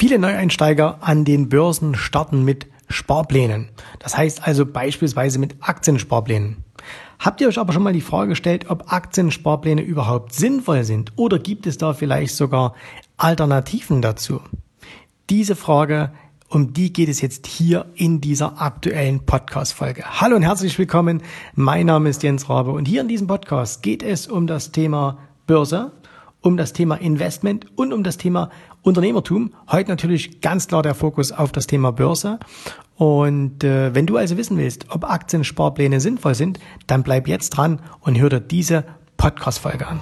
Viele Neueinsteiger an den Börsen starten mit Sparplänen. Das heißt also beispielsweise mit Aktiensparplänen. Habt ihr euch aber schon mal die Frage gestellt, ob Aktiensparpläne überhaupt sinnvoll sind oder gibt es da vielleicht sogar Alternativen dazu? Diese Frage, um die geht es jetzt hier in dieser aktuellen Podcast-Folge. Hallo und herzlich willkommen. Mein Name ist Jens Rabe und hier in diesem Podcast geht es um das Thema Börse, um das Thema Investment und um das Thema Unternehmertum. Heute natürlich ganz klar der Fokus auf das Thema Börse. Und äh, wenn du also wissen willst, ob Aktiensparpläne sinnvoll sind, dann bleib jetzt dran und hör dir diese Podcast-Folge an.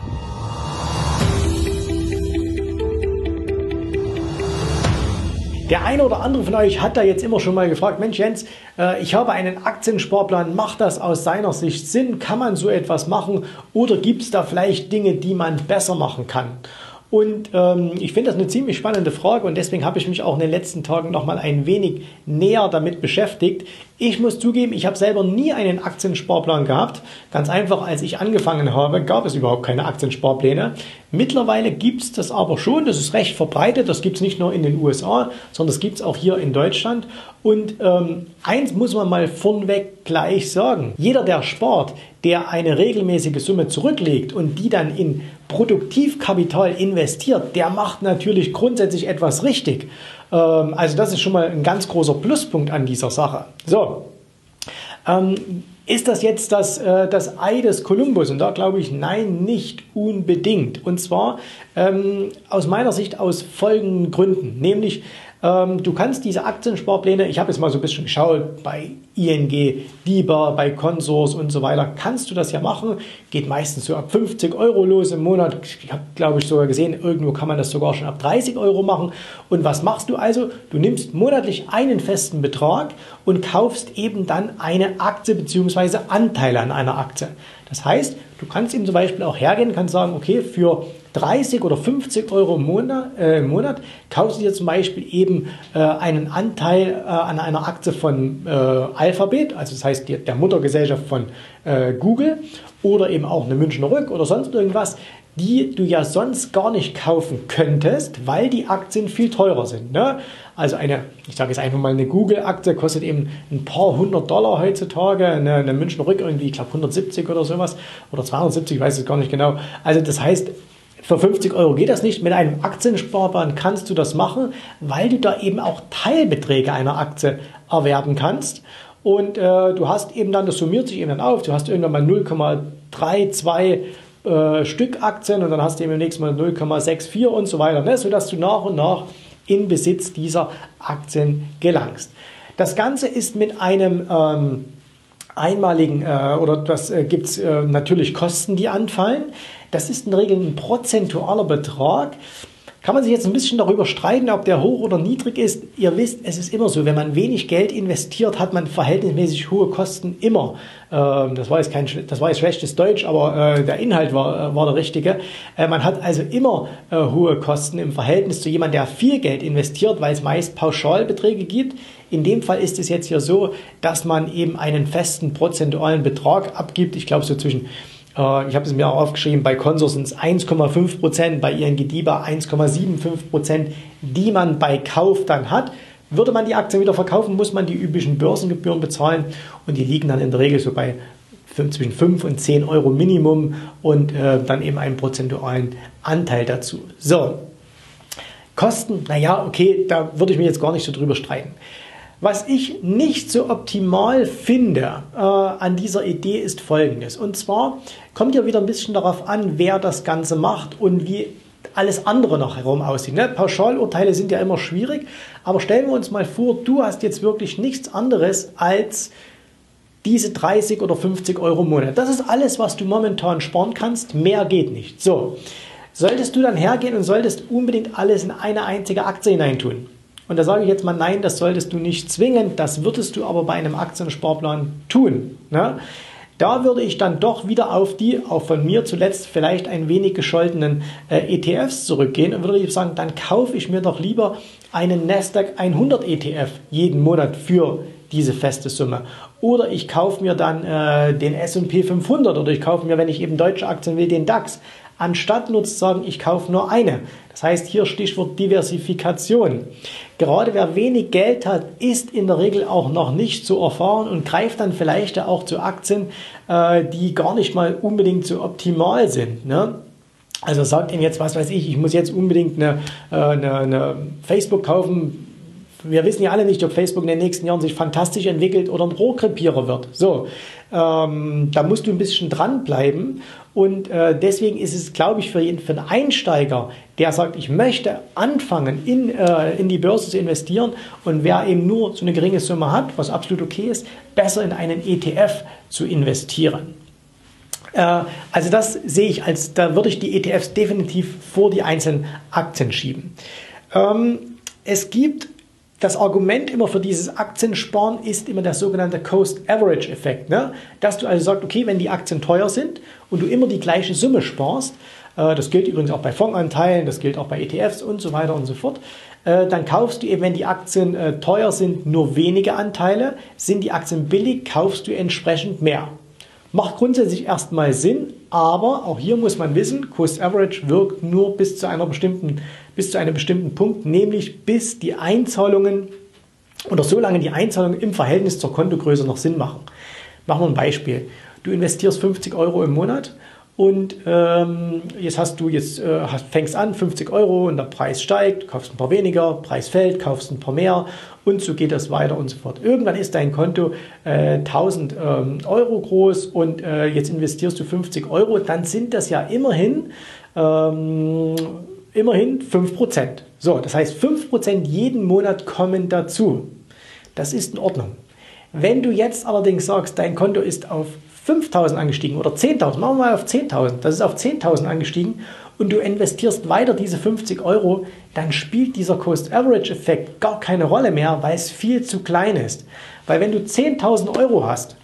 Der eine oder andere von euch hat da jetzt immer schon mal gefragt, Mensch Jens, äh, ich habe einen Aktiensparplan, macht das aus seiner Sicht Sinn? Kann man so etwas machen oder gibt es da vielleicht Dinge, die man besser machen kann? Und ähm, ich finde das eine ziemlich spannende Frage und deswegen habe ich mich auch in den letzten Tagen noch mal ein wenig näher damit beschäftigt. Ich muss zugeben, ich habe selber nie einen Aktiensparplan gehabt. Ganz einfach, als ich angefangen habe, gab es überhaupt keine Aktiensparpläne. Mittlerweile gibt es das aber schon, das ist recht verbreitet. Das gibt es nicht nur in den USA, sondern das gibt es auch hier in Deutschland. Und ähm, eins muss man mal vornweg gleich sagen. Jeder, der spart, der eine regelmäßige Summe zurücklegt und die dann in Produktivkapital investiert, der macht natürlich grundsätzlich etwas richtig. Ähm, also das ist schon mal ein ganz großer Pluspunkt an dieser Sache. So, ähm, ist das jetzt das, äh, das Ei des Kolumbus? Und da glaube ich, nein, nicht unbedingt. Und zwar ähm, aus meiner Sicht aus folgenden Gründen. Nämlich, ähm, du kannst diese Aktiensparpläne, ich habe jetzt mal so ein bisschen geschaut, bei ING, DIBA, bei Consors und so weiter, kannst du das ja machen. Geht meistens so ab 50 Euro los im Monat. Ich habe, glaube ich, sogar gesehen, irgendwo kann man das sogar schon ab 30 Euro machen. Und was machst du also? Du nimmst monatlich einen festen Betrag und kaufst eben dann eine Aktie bzw. Anteile an einer Aktie. Das heißt, du kannst eben zum Beispiel auch hergehen, kannst sagen, okay, für 30 oder 50 Euro im Monat, äh, im Monat kaufst du dir zum Beispiel eben äh, einen Anteil äh, an einer Aktie von äh, Alphabet, also das heißt die, der Muttergesellschaft von äh, Google oder eben auch eine Münchner Rück oder sonst irgendwas, die du ja sonst gar nicht kaufen könntest, weil die Aktien viel teurer sind. Ne? Also eine, ich sage jetzt einfach mal, eine Google-Aktie kostet eben ein paar hundert Dollar heutzutage, eine, eine Münchner Rück irgendwie, ich glaube 170 oder sowas oder 270, ich weiß es gar nicht genau. Also das heißt, für 50 Euro geht das nicht. Mit einem Aktiensparplan kannst du das machen, weil du da eben auch Teilbeträge einer Aktie erwerben kannst. Und äh, du hast eben dann, das summiert sich eben dann auf, du hast irgendwann mal 0,32 äh, Stück Aktien und dann hast du eben im nächsten Mal 0,64 und so weiter, ne? sodass du nach und nach in Besitz dieser Aktien gelangst. Das Ganze ist mit einem ähm, einmaligen äh, oder das äh, gibt es äh, natürlich Kosten, die anfallen. Das ist in der Regel ein prozentualer Betrag. Kann man sich jetzt ein bisschen darüber streiten, ob der hoch oder niedrig ist. Ihr wisst, es ist immer so, wenn man wenig Geld investiert, hat man verhältnismäßig hohe Kosten immer. Ähm, das, war jetzt kein, das war jetzt schlechtes Deutsch, aber äh, der Inhalt war, äh, war der richtige. Äh, man hat also immer hohe Kosten im Verhältnis zu jemandem, der viel Geld investiert, weil es meist Pauschalbeträge gibt. In dem Fall ist es jetzt hier so, dass man eben einen festen prozentualen Betrag abgibt. Ich glaube so zwischen ich habe es mir auch aufgeschrieben, bei Consor sind es 1,5 Prozent, bei ING DIBA 1,75 Prozent, die man bei Kauf dann hat. Würde man die Aktien wieder verkaufen, muss man die üblichen Börsengebühren bezahlen und die liegen dann in der Regel so bei zwischen 5 und 10 Euro Minimum und äh, dann eben einen prozentualen Anteil dazu. So, Kosten, naja, okay, da würde ich mich jetzt gar nicht so drüber streiten. Was ich nicht so optimal finde äh, an dieser Idee ist folgendes. Und zwar kommt ja wieder ein bisschen darauf an, wer das Ganze macht und wie alles andere noch herum aussieht. Ne? Pauschalurteile sind ja immer schwierig, aber stellen wir uns mal vor, du hast jetzt wirklich nichts anderes als diese 30 oder 50 Euro im Monat. Das ist alles, was du momentan sparen kannst. Mehr geht nicht. So, solltest du dann hergehen und solltest unbedingt alles in eine einzige Aktie hineintun und da sage ich jetzt mal, nein, das solltest du nicht zwingen, das würdest du aber bei einem Aktiensparplan tun. Ne? Da würde ich dann doch wieder auf die, auch von mir zuletzt vielleicht ein wenig gescholtenen äh, ETFs zurückgehen und würde sagen, dann kaufe ich mir doch lieber einen Nasdaq 100 ETF jeden Monat für diese feste Summe. Oder ich kaufe mir dann äh, den S&P 500 oder ich kaufe mir, wenn ich eben deutsche Aktien will, den DAX. Anstatt nur zu sagen, ich kaufe nur eine. Das heißt hier Stichwort Diversifikation. Gerade wer wenig Geld hat, ist in der Regel auch noch nicht so erfahren und greift dann vielleicht auch zu Aktien, äh, die gar nicht mal unbedingt so optimal sind. Ne? Also sagt ihm jetzt, was weiß ich, ich muss jetzt unbedingt eine, äh, eine, eine Facebook kaufen, wir wissen ja alle nicht, ob Facebook in den nächsten Jahren sich fantastisch entwickelt oder ein Rohrkrepierer wird. So, ähm, da musst du ein bisschen dranbleiben. Und äh, deswegen ist es, glaube ich, für, jeden, für einen Einsteiger, der sagt, ich möchte anfangen, in, äh, in die Börse zu investieren und wer eben nur so eine geringe Summe hat, was absolut okay ist, besser in einen ETF zu investieren. Äh, also das sehe ich als, da würde ich die ETFs definitiv vor die einzelnen Aktien schieben. Ähm, es gibt das Argument immer für dieses Aktiensparen ist immer der sogenannte Cost-Average-Effekt. Ne? Dass du also sagst, okay, wenn die Aktien teuer sind und du immer die gleiche Summe sparst, äh, das gilt übrigens auch bei Fondsanteilen, das gilt auch bei ETFs und so weiter und so fort, äh, dann kaufst du eben, wenn die Aktien äh, teuer sind, nur wenige Anteile. Sind die Aktien billig, kaufst du entsprechend mehr. Macht grundsätzlich erstmal Sinn, aber auch hier muss man wissen, Cost Average wirkt nur bis zu einer bestimmten, bis zu einem bestimmten Punkt, nämlich bis die Einzahlungen oder solange die Einzahlungen im Verhältnis zur Kontogröße noch Sinn machen. Machen wir ein Beispiel. Du investierst 50 Euro im Monat und ähm, jetzt hast du jetzt äh, fängst an 50 Euro und der Preis steigt, kaufst ein paar weniger, Preis fällt, kaufst ein paar mehr und so geht das weiter und so fort. Irgendwann ist dein Konto äh, 1000 ähm, Euro groß und äh, jetzt investierst du 50 Euro, dann sind das ja immerhin ähm, immerhin 5%. So, das heißt 5% jeden Monat kommen dazu. Das ist in Ordnung. Wenn du jetzt allerdings sagst, dein Konto ist auf 5.000 angestiegen oder 10.000, machen wir mal auf 10.000, das ist auf 10.000 angestiegen und du investierst weiter diese 50 Euro, dann spielt dieser Cost-Average-Effekt gar keine Rolle mehr, weil es viel zu klein ist. Weil wenn du 10.000 Euro hast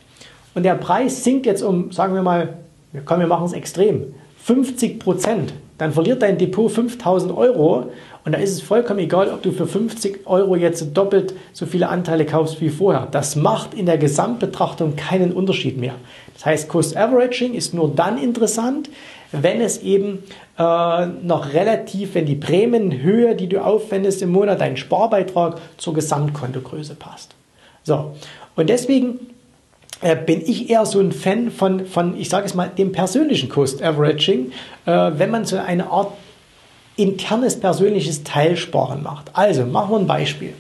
und der Preis sinkt jetzt um, sagen wir mal, komm, wir machen es extrem, 50 Prozent, dann verliert dein Depot 5.000 Euro und da ist es vollkommen egal, ob du für 50 Euro jetzt doppelt so viele Anteile kaufst wie vorher. Das macht in der Gesamtbetrachtung keinen Unterschied mehr. Das heißt, Cost Averaging ist nur dann interessant, wenn es eben äh, noch relativ, wenn die Prämienhöhe, die du aufwendest im Monat, dein Sparbeitrag zur Gesamtkontogröße passt. So, und deswegen bin ich eher so ein Fan von, von ich sage es mal, dem persönlichen Cost Averaging, äh, wenn man so eine Art internes persönliches Teilsparen macht. Also machen wir ein Beispiel.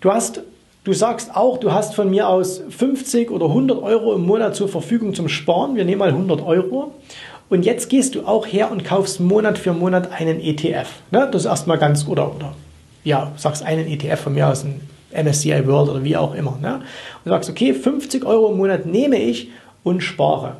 Du hast Du sagst auch, du hast von mir aus 50 oder 100 Euro im Monat zur Verfügung zum Sparen. Wir nehmen mal 100 Euro. Und jetzt gehst du auch her und kaufst Monat für Monat einen ETF. Ne? Das ist erstmal ganz, oder, oder ja, sagst einen ETF von mir aus, ein MSCI World oder wie auch immer. Ne? Und sagst, okay, 50 Euro im Monat nehme ich und spare.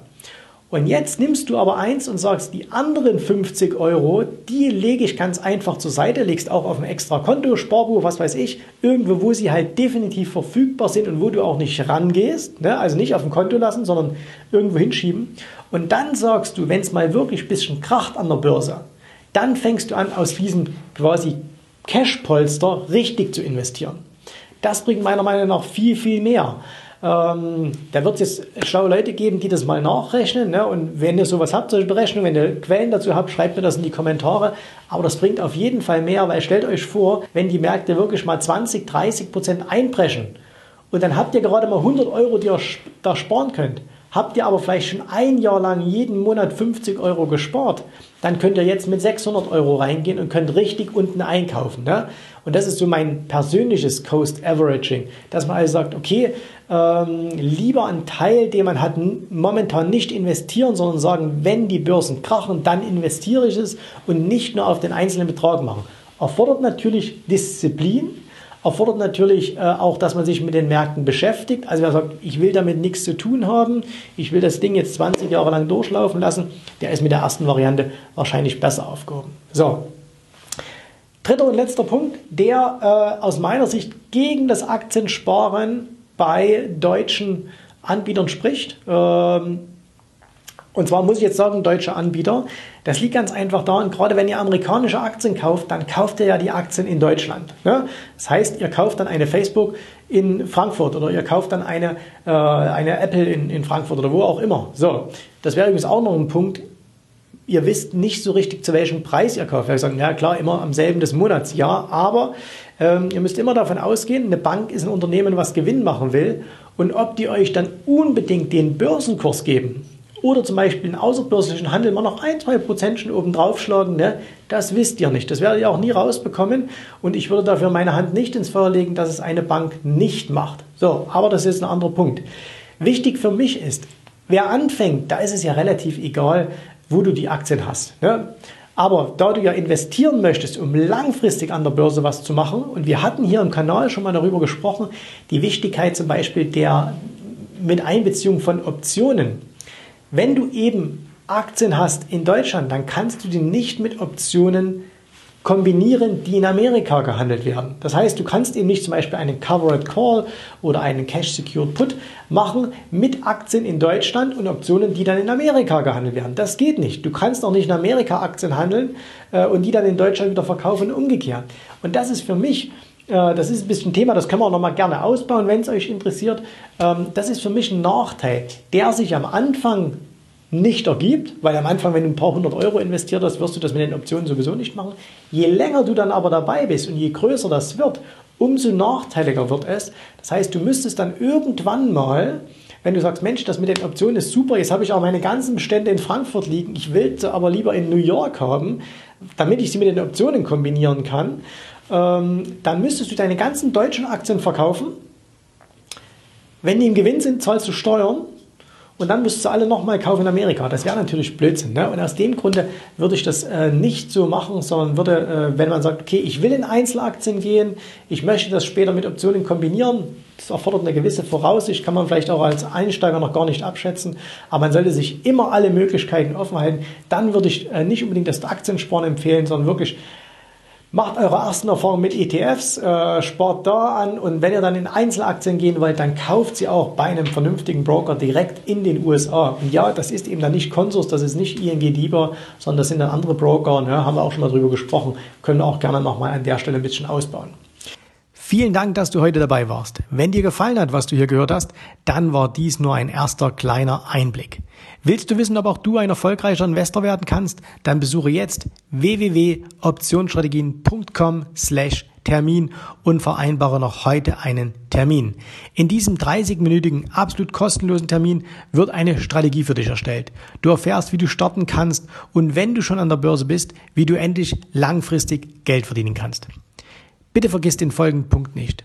Und jetzt nimmst du aber eins und sagst, die anderen 50 Euro, die lege ich ganz einfach zur Seite, legst auch auf ein extra Konto, Sparbuch, was weiß ich, irgendwo, wo sie halt definitiv verfügbar sind und wo du auch nicht rangehst, ne? also nicht auf dem Konto lassen, sondern irgendwo hinschieben. Und dann sagst du, wenn es mal wirklich ein bisschen kracht an der Börse, dann fängst du an, aus diesem quasi Cash-Polster richtig zu investieren. Das bringt meiner Meinung nach viel, viel mehr. Ähm, da wird es jetzt schlaue Leute geben, die das mal nachrechnen. Ne? Und wenn ihr sowas habt, solche Berechnungen, wenn ihr Quellen dazu habt, schreibt mir das in die Kommentare. Aber das bringt auf jeden Fall mehr, weil stellt euch vor, wenn die Märkte wirklich mal 20, 30 Prozent einbrechen und dann habt ihr gerade mal 100 Euro, die ihr da sparen könnt. Habt ihr aber vielleicht schon ein Jahr lang jeden Monat 50 Euro gespart, dann könnt ihr jetzt mit 600 Euro reingehen und könnt richtig unten einkaufen. Ne? Und das ist so mein persönliches Cost Averaging, dass man also sagt, okay, ähm, lieber einen Teil, den man hat, momentan nicht investieren, sondern sagen, wenn die Börsen krachen, dann investiere ich es und nicht nur auf den einzelnen Betrag machen. Erfordert natürlich Disziplin, erfordert natürlich äh, auch, dass man sich mit den Märkten beschäftigt. Also wer sagt, ich will damit nichts zu tun haben, ich will das Ding jetzt 20 Jahre lang durchlaufen lassen, der ist mit der ersten Variante wahrscheinlich besser aufgehoben. So. Dritter und letzter Punkt, der äh, aus meiner Sicht gegen das Aktiensparen bei deutschen Anbietern spricht. Ähm, und zwar muss ich jetzt sagen, deutsche Anbieter. Das liegt ganz einfach daran, gerade wenn ihr amerikanische Aktien kauft, dann kauft ihr ja die Aktien in Deutschland. Ne? Das heißt, ihr kauft dann eine Facebook in Frankfurt oder ihr kauft dann eine, äh, eine Apple in, in Frankfurt oder wo auch immer. So, das wäre übrigens auch noch ein Punkt. ihr wisst nicht so richtig, zu welchem Preis ihr kauft. Wir sagen, ja klar, immer am selben des Monats, ja, aber ähm, ihr müsst immer davon ausgehen, eine Bank ist ein Unternehmen, was Gewinn machen will und ob die euch dann unbedingt den Börsenkurs geben oder zum Beispiel einen außerbörslichen Handel mal noch ein, zwei Prozentchen oben draufschlagen, ne, das wisst ihr nicht. Das werdet ihr auch nie rausbekommen und ich würde dafür meine Hand nicht ins Feuer legen, dass es eine Bank nicht macht. So, aber das ist ein anderer Punkt. Wichtig für mich ist, wer anfängt, da ist es ja relativ egal, wo du die Aktien hast. Ne? Aber da du ja investieren möchtest, um langfristig an der Börse was zu machen, und wir hatten hier im Kanal schon mal darüber gesprochen, die Wichtigkeit zum Beispiel der mit Einbeziehung von Optionen. Wenn du eben Aktien hast in Deutschland, dann kannst du die nicht mit Optionen kombinieren, die in Amerika gehandelt werden. Das heißt, du kannst eben nicht zum Beispiel einen Covered Call oder einen Cash Secured Put machen mit Aktien in Deutschland und Optionen, die dann in Amerika gehandelt werden. Das geht nicht. Du kannst auch nicht in Amerika Aktien handeln äh, und die dann in Deutschland wieder verkaufen und umgekehrt. Und das ist für mich das ist ein bisschen Thema, das können wir auch noch mal gerne ausbauen, wenn es euch interessiert. Ähm, das ist für mich ein Nachteil, der sich am Anfang nicht ergibt, weil am Anfang, wenn du ein paar hundert Euro investiert hast, wirst du das mit den Optionen sowieso nicht machen. Je länger du dann aber dabei bist und je größer das wird, umso nachteiliger wird es. Das heißt, du müsstest dann irgendwann mal, wenn du sagst, Mensch, das mit den Optionen ist super, jetzt habe ich auch meine ganzen Bestände in Frankfurt liegen, ich will sie aber lieber in New York haben, damit ich sie mit den Optionen kombinieren kann, ähm, dann müsstest du deine ganzen deutschen Aktien verkaufen. Wenn die im Gewinn sind, zahlst du Steuern und dann müsstest du alle nochmal kaufen in Amerika. Das wäre natürlich Blödsinn. Ne? Und aus dem Grunde würde ich das äh, nicht so machen, sondern würde, äh, wenn man sagt, okay, ich will in Einzelaktien gehen, ich möchte das später mit Optionen kombinieren, das erfordert eine gewisse Voraussicht, kann man vielleicht auch als Einsteiger noch gar nicht abschätzen, aber man sollte sich immer alle Möglichkeiten offen halten. Dann würde ich äh, nicht unbedingt das Aktiensparen empfehlen, sondern wirklich Macht eure ersten Erfahrungen mit ETFs, äh, spart da an und wenn ihr dann in Einzelaktien gehen wollt, dann kauft sie auch bei einem vernünftigen Broker direkt in den USA. Und ja, das ist eben dann nicht Consors, das ist nicht ING DIBA, sondern das sind dann andere Broker, ne, haben wir auch schon mal drüber gesprochen, können auch gerne nochmal an der Stelle ein bisschen ausbauen. Vielen Dank, dass du heute dabei warst. Wenn dir gefallen hat, was du hier gehört hast, dann war dies nur ein erster kleiner Einblick. Willst du wissen, ob auch du ein erfolgreicher Investor werden kannst? Dann besuche jetzt www.optionsstrategien.com slash Termin und vereinbare noch heute einen Termin. In diesem 30-minütigen, absolut kostenlosen Termin wird eine Strategie für dich erstellt. Du erfährst, wie du starten kannst und wenn du schon an der Börse bist, wie du endlich langfristig Geld verdienen kannst. Bitte vergiss den folgenden Punkt nicht.